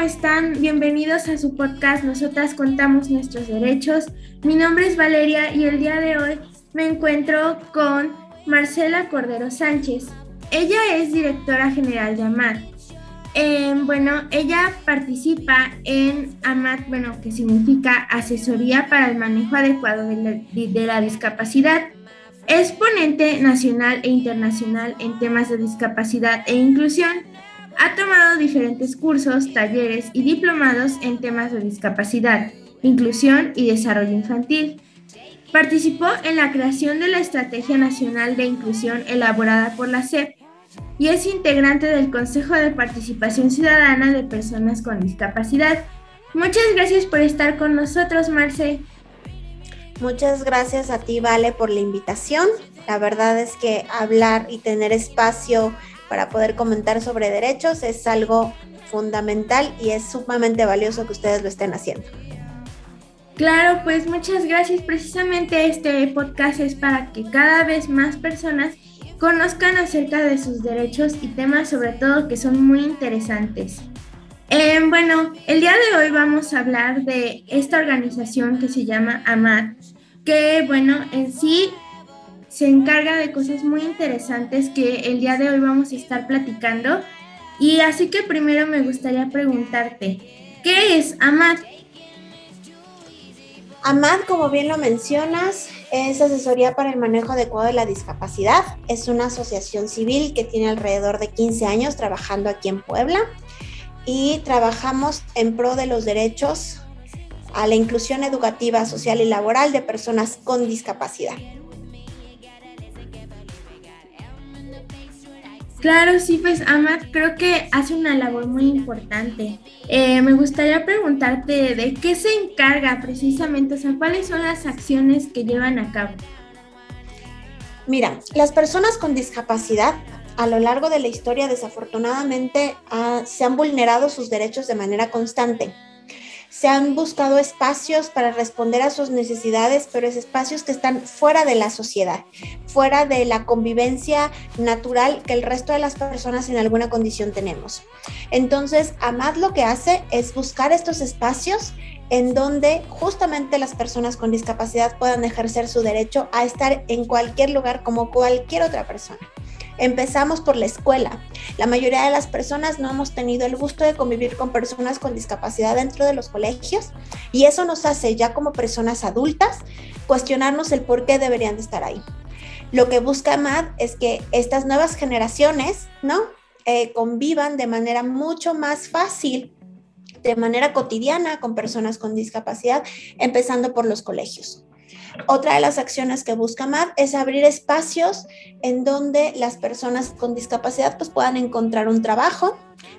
están? Bienvenidos a su podcast Nosotras contamos nuestros derechos. Mi nombre es Valeria y el día de hoy me encuentro con Marcela Cordero Sánchez. Ella es directora general de AMAT. Em, bueno, ella participa en AMAT, bueno, que significa Asesoría para el Manejo Adecuado de la, de la Discapacidad. Es ponente nacional e internacional en temas de discapacidad e inclusión ha tomado diferentes cursos, talleres y diplomados en temas de discapacidad, inclusión y desarrollo infantil. Participó en la creación de la Estrategia Nacional de Inclusión elaborada por la SEP y es integrante del Consejo de Participación Ciudadana de Personas con Discapacidad. Muchas gracias por estar con nosotros, Marce. Muchas gracias a ti, Vale, por la invitación. La verdad es que hablar y tener espacio para poder comentar sobre derechos es algo fundamental y es sumamente valioso que ustedes lo estén haciendo. Claro, pues muchas gracias. Precisamente este podcast es para que cada vez más personas conozcan acerca de sus derechos y temas sobre todo que son muy interesantes. Eh, bueno, el día de hoy vamos a hablar de esta organización que se llama AMAD, que bueno, en sí se encarga de cosas muy interesantes que el día de hoy vamos a estar platicando. Y así que primero me gustaría preguntarte, ¿qué es AMAD? AMAD, como bien lo mencionas, es asesoría para el manejo adecuado de la discapacidad. Es una asociación civil que tiene alrededor de 15 años trabajando aquí en Puebla y trabajamos en pro de los derechos a la inclusión educativa, social y laboral de personas con discapacidad. Claro, sí, pues Amat creo que hace una labor muy importante. Eh, me gustaría preguntarte de qué se encarga precisamente, o sea, cuáles son las acciones que llevan a cabo. Mira, las personas con discapacidad a lo largo de la historia desafortunadamente ah, se han vulnerado sus derechos de manera constante se han buscado espacios para responder a sus necesidades, pero es espacios que están fuera de la sociedad, fuera de la convivencia natural que el resto de las personas en alguna condición tenemos. Entonces, AMAD lo que hace es buscar estos espacios en donde justamente las personas con discapacidad puedan ejercer su derecho a estar en cualquier lugar como cualquier otra persona. Empezamos por la escuela. La mayoría de las personas no hemos tenido el gusto de convivir con personas con discapacidad dentro de los colegios y eso nos hace ya como personas adultas cuestionarnos el por qué deberían de estar ahí. Lo que busca MAD es que estas nuevas generaciones, ¿no? Eh, convivan de manera mucho más fácil de manera cotidiana con personas con discapacidad, empezando por los colegios. Otra de las acciones que busca MAD es abrir espacios en donde las personas con discapacidad pues, puedan encontrar un trabajo,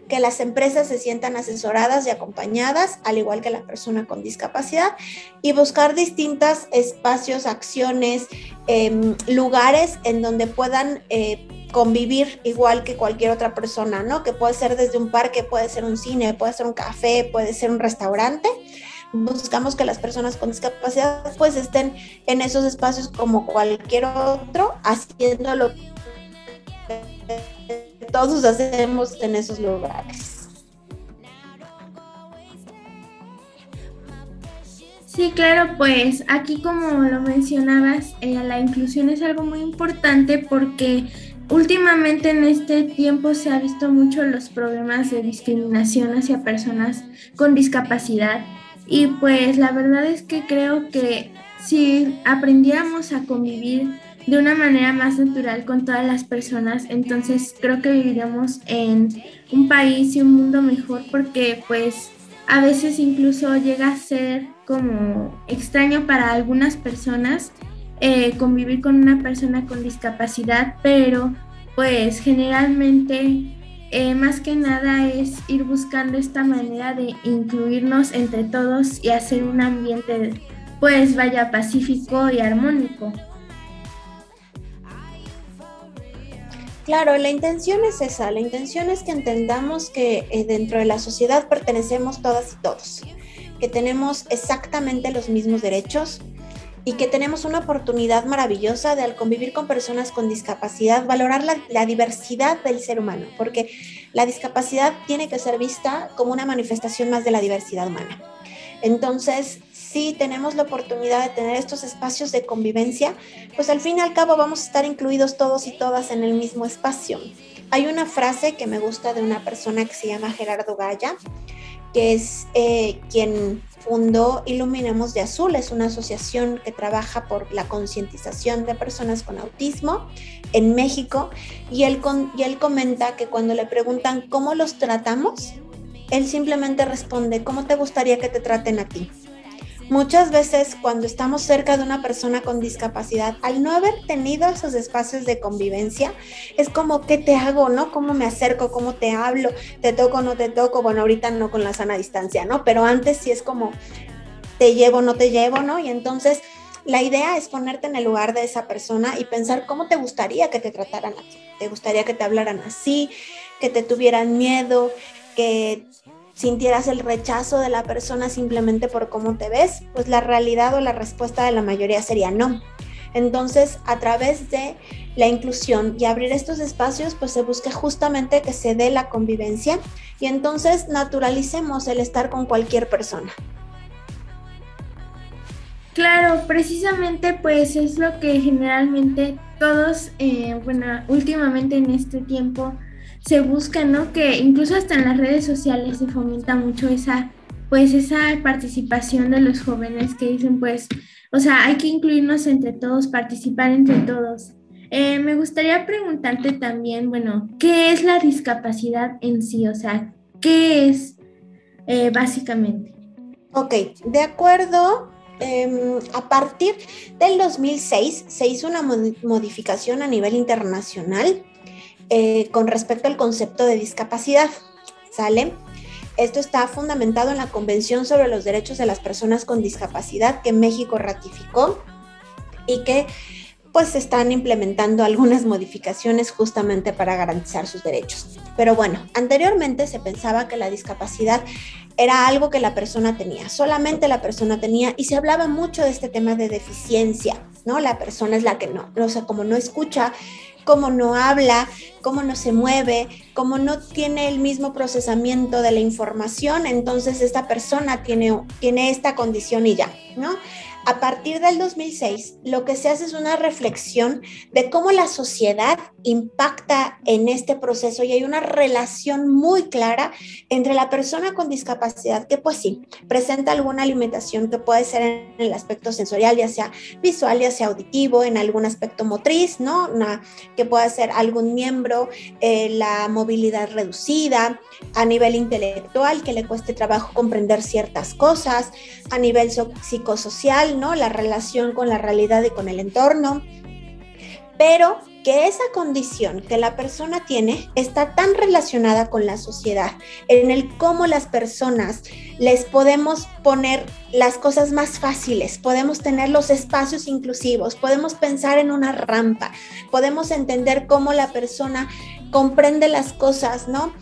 que las empresas se sientan asesoradas y acompañadas, al igual que la persona con discapacidad, y buscar distintos espacios, acciones, em, lugares en donde puedan eh, convivir igual que cualquier otra persona, ¿no? Que puede ser desde un parque, puede ser un cine, puede ser un café, puede ser un restaurante buscamos que las personas con discapacidad pues estén en esos espacios como cualquier otro, haciendo lo que todos hacemos en esos lugares. Sí, claro, pues aquí como lo mencionabas, eh, la inclusión es algo muy importante porque últimamente en este tiempo se ha visto mucho los problemas de discriminación hacia personas con discapacidad y pues la verdad es que creo que si aprendiéramos a convivir de una manera más natural con todas las personas, entonces creo que viviríamos en un país y un mundo mejor porque pues a veces incluso llega a ser como extraño para algunas personas eh, convivir con una persona con discapacidad, pero pues generalmente eh, más que nada es ir buscando esta manera de incluirnos entre todos y hacer un ambiente pues vaya pacífico y armónico. Claro, la intención es esa, la intención es que entendamos que eh, dentro de la sociedad pertenecemos todas y todos, que tenemos exactamente los mismos derechos y que tenemos una oportunidad maravillosa de al convivir con personas con discapacidad, valorar la, diversidad del ser humano, porque la discapacidad tiene que ser vista como una manifestación más de la diversidad humana. Entonces, si tenemos la oportunidad de tener estos espacios de convivencia, pues al fin y al cabo vamos a estar incluidos todos y todas en el mismo espacio. Hay una frase que me gusta de una persona que se llama Gerardo Gaya, que es eh, quien fundó Iluminemos de Azul, es una asociación que trabaja por la concientización de personas con autismo en México, y él, y él comenta que cuando le preguntan cómo los tratamos, él simplemente responde, ¿cómo te gustaría que te traten a ti? Muchas veces cuando estamos cerca de una persona con discapacidad, al no haber tenido esos espacios de convivencia, es como, ¿qué te hago? ¿No? ¿Cómo me acerco? ¿Cómo te hablo? ¿Te toco? ¿No te toco? Bueno, ahorita no con la sana distancia, ¿no? Pero antes sí es como, ¿te llevo? ¿No te llevo? ¿No? Y entonces la idea es ponerte en el lugar de esa persona y pensar cómo te gustaría que te trataran a ti. ¿Te gustaría que te hablaran así? ¿Que te tuvieran miedo? ¿Que sintieras el rechazo de la persona simplemente por cómo te ves, pues la realidad o la respuesta de la mayoría sería no. Entonces, a través de la inclusión y abrir estos espacios, pues se busca justamente que se dé la convivencia y entonces naturalicemos el estar con cualquier persona. Claro, precisamente pues es lo que generalmente todos, eh, bueno, últimamente en este tiempo se busca, ¿no? Que incluso hasta en las redes sociales se fomenta mucho esa, pues esa participación de los jóvenes que dicen, pues, o sea, hay que incluirnos entre todos, participar entre todos. Eh, me gustaría preguntarte también, bueno, ¿qué es la discapacidad en sí? O sea, ¿qué es eh, básicamente? Ok, de acuerdo em, a partir del 2006 se hizo una modificación a nivel internacional eh, con respecto al concepto de discapacidad. ¿Sale? Esto está fundamentado en la Convención sobre los Derechos de las Personas con Discapacidad que México ratificó y que pues están implementando algunas modificaciones justamente para garantizar sus derechos. Pero bueno, anteriormente se pensaba que la discapacidad era algo que la persona tenía, solamente la persona tenía y se hablaba mucho de este tema de deficiencia, ¿no? La persona es la que no, o sea, como no escucha, cómo no habla, cómo no se mueve, cómo no tiene el mismo procesamiento de la información, entonces esta persona tiene, tiene esta condición y ya, ¿no? A partir del 2006, lo que se hace es una reflexión de cómo la sociedad impacta en este proceso y hay una relación muy clara entre la persona con discapacidad, que pues sí, presenta alguna alimentación que puede ser en el aspecto sensorial, ya sea visual, ya sea auditivo, en algún aspecto motriz, ¿no? Una, que pueda ser algún miembro, eh, la movilidad reducida, a nivel intelectual, que le cueste trabajo comprender ciertas cosas, a nivel psicosocial, La relación con la realidad y con el entorno. Pero que esa condición que la persona tiene está tan relacionada con la sociedad, en el cómo las personas les podemos poner las cosas más fáciles, podemos tener los espacios inclusivos, podemos pensar en una rampa, podemos entender cómo la persona comprende las cosas, ¿no?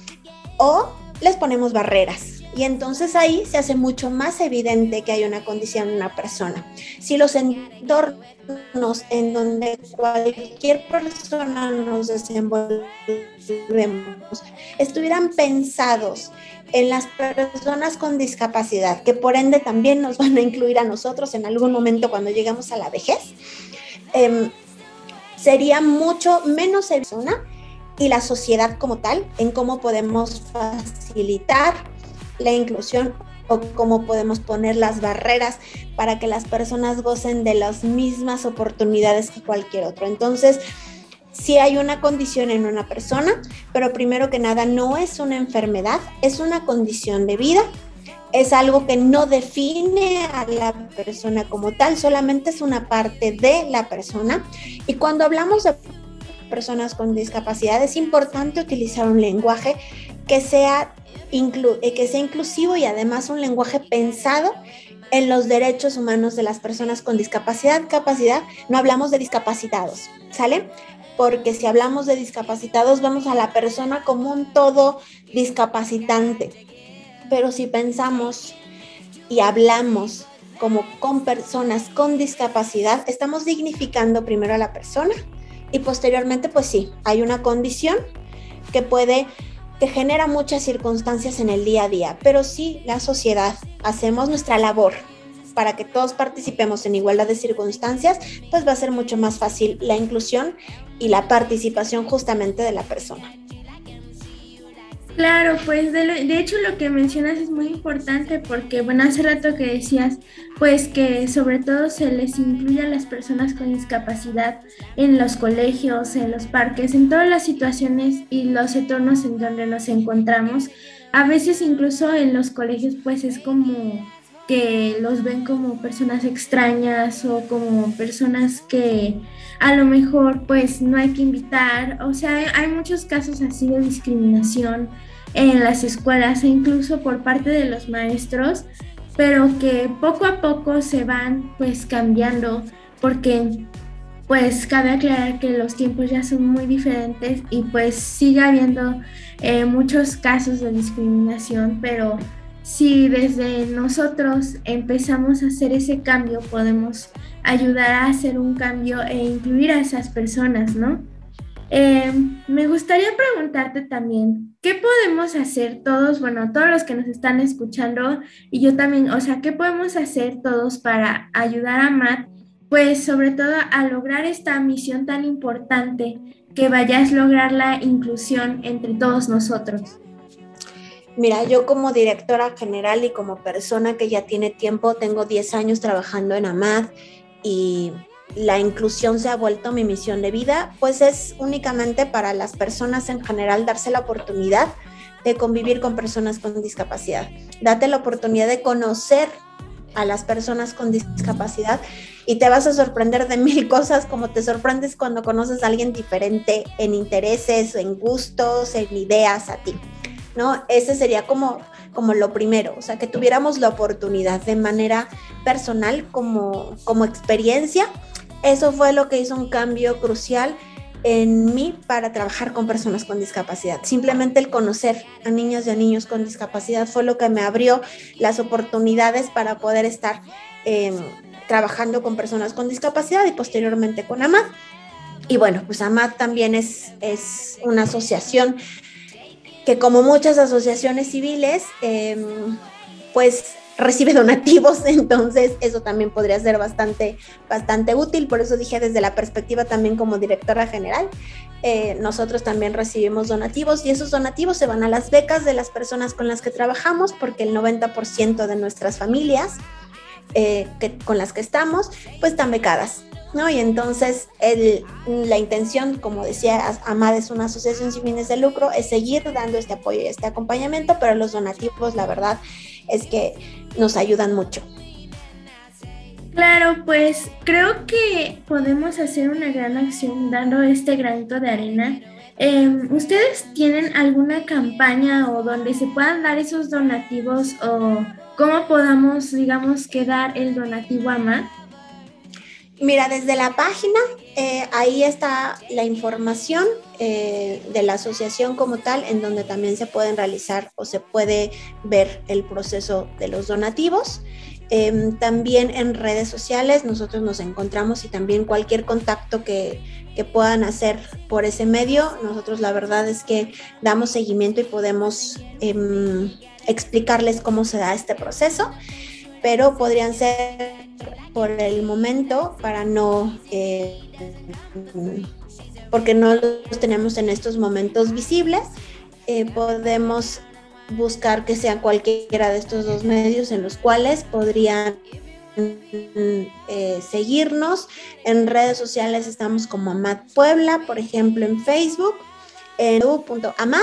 O les ponemos barreras. Y entonces ahí se hace mucho más evidente que hay una condición en una persona. Si los entornos en donde cualquier persona nos desenvolvemos estuvieran pensados en las personas con discapacidad, que por ende también nos van a incluir a nosotros en algún momento cuando llegamos a la vejez, em, sería mucho menos persona y la sociedad como tal en cómo podemos facilitar la inclusión o cómo podemos poner las barreras para que las personas gocen de las mismas oportunidades que cualquier otro. Entonces, sí hay una condición en una persona, pero primero que nada no es una enfermedad, es una condición de vida, es algo que no define a la persona como tal, solamente es una parte de la persona. Y cuando hablamos de personas con discapacidad, es importante utilizar un lenguaje que sea eh, que sea inclusivo y además un lenguaje pensado en los derechos humanos de las personas con discapacidad. Capacidad, no hablamos de discapacitados, ¿sale? Porque si hablamos de discapacitados, vamos a la persona como un todo discapacitante. Pero si pensamos y hablamos como con personas con discapacidad, estamos dignificando primero a la persona y posteriormente, pues sí, hay una condición que puede, que genera muchas circunstancias en el día a día, pero sí la sociedad, hacemos nuestra labor para que todos participemos en igualdad de circunstancias, pues va a ser mucho más fácil la inclusión y la participación justamente de la persona. Claro, pues de, hecho lo que mencionas es muy importante porque, bueno, hace rato que decías, pues que sobre todo se les incluye a las personas con discapacidad en los colegios, en los parques, en todas las situaciones y los entornos en donde nos encontramos. A veces incluso en los colegios pues es como que los ven como personas extrañas o como personas que a lo mejor pues no hay que invitar. O sea, hay muchos casos así de discriminación en las escuelas e incluso por parte de los maestros, pero que poco a poco se van pues cambiando porque pues cabe aclarar que los tiempos ya son muy diferentes y pues sigue habiendo eh, muchos casos de discriminación, pero si desde nosotros empezamos a hacer ese cambio, podemos ayudar a hacer un cambio e incluir a esas personas, ¿no? Eh, me gustaría preguntarte también, ¿qué podemos hacer todos, bueno, todos los que nos están escuchando y yo también, o sea, ¿qué podemos hacer todos para ayudar a Matt, pues sobre todo a lograr esta misión tan importante que vayas a lograr la inclusión entre todos nosotros? Mira, yo como directora general y como persona que ya tiene tiempo, tengo 10 años trabajando en AMAD y la inclusión se ha vuelto mi misión de vida, pues es únicamente para las personas en general darse la oportunidad de convivir con personas con discapacidad. Date la oportunidad de conocer a las personas con discapacidad y te vas a sorprender de mil cosas como te sorprendes cuando conoces a alguien diferente en intereses, en gustos, en ideas a ti. ¿No? Ese sería como como lo primero, o sea, que tuviéramos la oportunidad de manera personal como, como experiencia eso fue lo que hizo un cambio crucial en mí para trabajar con personas con discapacidad. Simplemente el conocer a niñas y a niños con discapacidad fue lo que me abrió las oportunidades para poder estar em, trabajando con personas con discapacidad y posteriormente con AMAD. Y bueno, pues AMAD también es, es una asociación que como muchas asociaciones civiles, em, pues recibe donativos, entonces eso también podría ser bastante, bastante útil. Por eso dije desde la perspectiva también como directora general, eh, nosotros también recibimos donativos y esos donativos se van a las becas de las personas con las que trabajamos, porque el 90% de nuestras familias eh, con las que estamos, pues están becadas. ¿No? Y entonces el, la intención, como decía Amad, es una asociación sin fines de lucro, es seguir dando este apoyo y este acompañamiento, pero los donativos, la verdad, es que nos ayudan mucho. Claro, pues creo que podemos hacer una gran acción dando este granito de arena. Em, ¿Ustedes tienen alguna campaña o donde se puedan dar esos donativos o cómo podamos, digamos, que dar el donativo a? Mira, desde la página, eh, ahí está la información eh, de la asociación como tal, en donde también se pueden realizar o se puede ver el proceso de los donativos. Em, también en redes sociales nosotros nos encontramos y también cualquier contacto que, que, puedan hacer por ese medio, nosotros la verdad es que damos seguimiento y podemos em, explicarles cómo se da este proceso pero podrían ser por el momento para no, eh, porque no los tenemos en estos momentos visibles, eh, podemos buscar que sea cualquiera de estos dos medios en los cuales podrían eh, seguirnos. En redes sociales estamos como Amad Puebla, por ejemplo en Facebook, en u.amad.org.mx.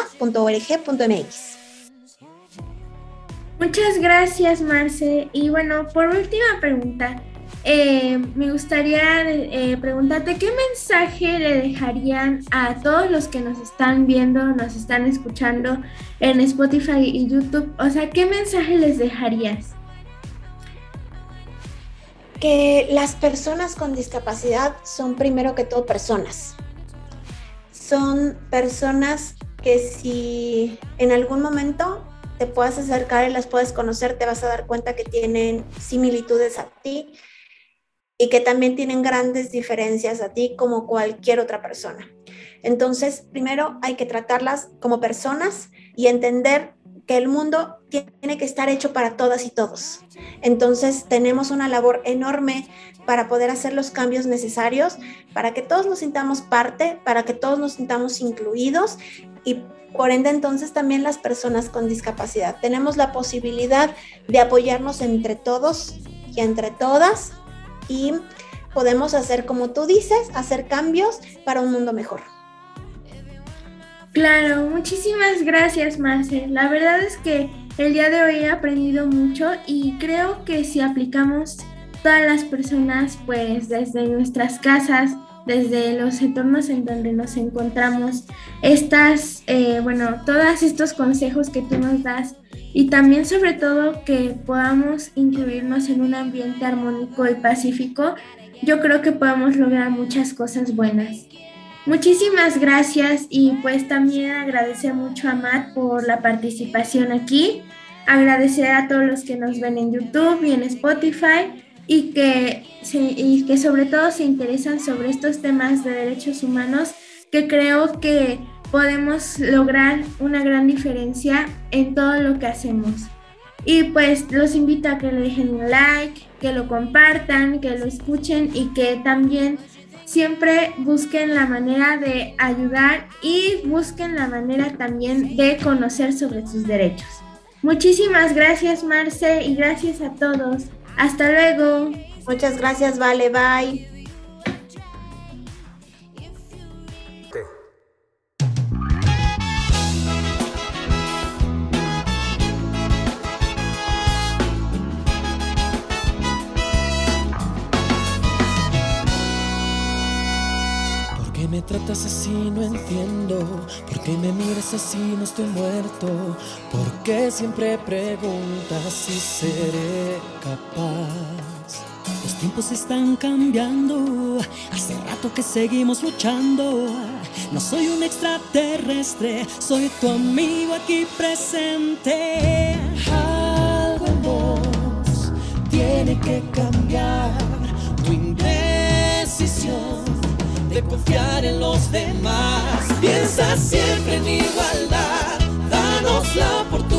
Muchas gracias, Marce. Y bueno, por última pregunta, eh, me gustaría eh, preguntarte qué mensaje le dejarían a todos los que nos están viendo, nos están escuchando en Spotify y YouTube. O sea, ¿qué mensaje les dejarías? Que las personas con discapacidad son primero que todo personas. Son personas que si en algún momento te puedas acercar y las puedes conocer, te vas a dar cuenta que tienen similitudes a ti y que también tienen grandes diferencias a ti como cualquier otra persona. Entonces, primero hay que tratarlas como personas y entender que el mundo tiene que estar hecho para todas y todos. Entonces, tenemos una labor enorme para poder hacer los cambios necesarios, para que todos nos sintamos parte, para que todos nos sintamos incluidos y por ende entonces también las personas con discapacidad. Tenemos la posibilidad de apoyarnos entre todos y entre todas y podemos hacer, como tú dices, hacer cambios para un mundo mejor. Claro, muchísimas gracias, Marce. La verdad es que el día de hoy he aprendido mucho y creo que si aplicamos todas las personas, pues desde nuestras casas, desde los entornos en donde nos encontramos, estas, eh, bueno, todos estos consejos que tú nos das y también sobre todo que podamos incluirnos en un ambiente armónico y pacífico, yo creo que podemos lograr muchas cosas buenas. Muchísimas gracias y pues también agradecer mucho a Matt por la participación aquí. Agradecer a todos los que nos ven en YouTube y en Spotify y que, y que sobre todo se interesan sobre estos temas de derechos humanos que creo que podemos lograr una gran diferencia en todo lo que hacemos. Y pues los invito a que le dejen un like, que lo compartan, que lo escuchen y que también siempre busquen la manera de ayudar y busquen la manera también de conocer sobre sus derechos. Muchísimas gracias Marce y gracias a todos. Hasta luego. Muchas gracias, Vale, bye. Tratas así? No entiendo. ¿Por qué me miras así? No estoy muerto. ¿Por qué siempre preguntas si seré capaz? Los tiempos están cambiando. Hace rato que seguimos luchando. No soy un extraterrestre, soy tu amigo aquí presente. Algo en vos tiene que cambiar. Tu indecisión de confiar en los demás. Piensa siempre en igualdad, danos la oportunidad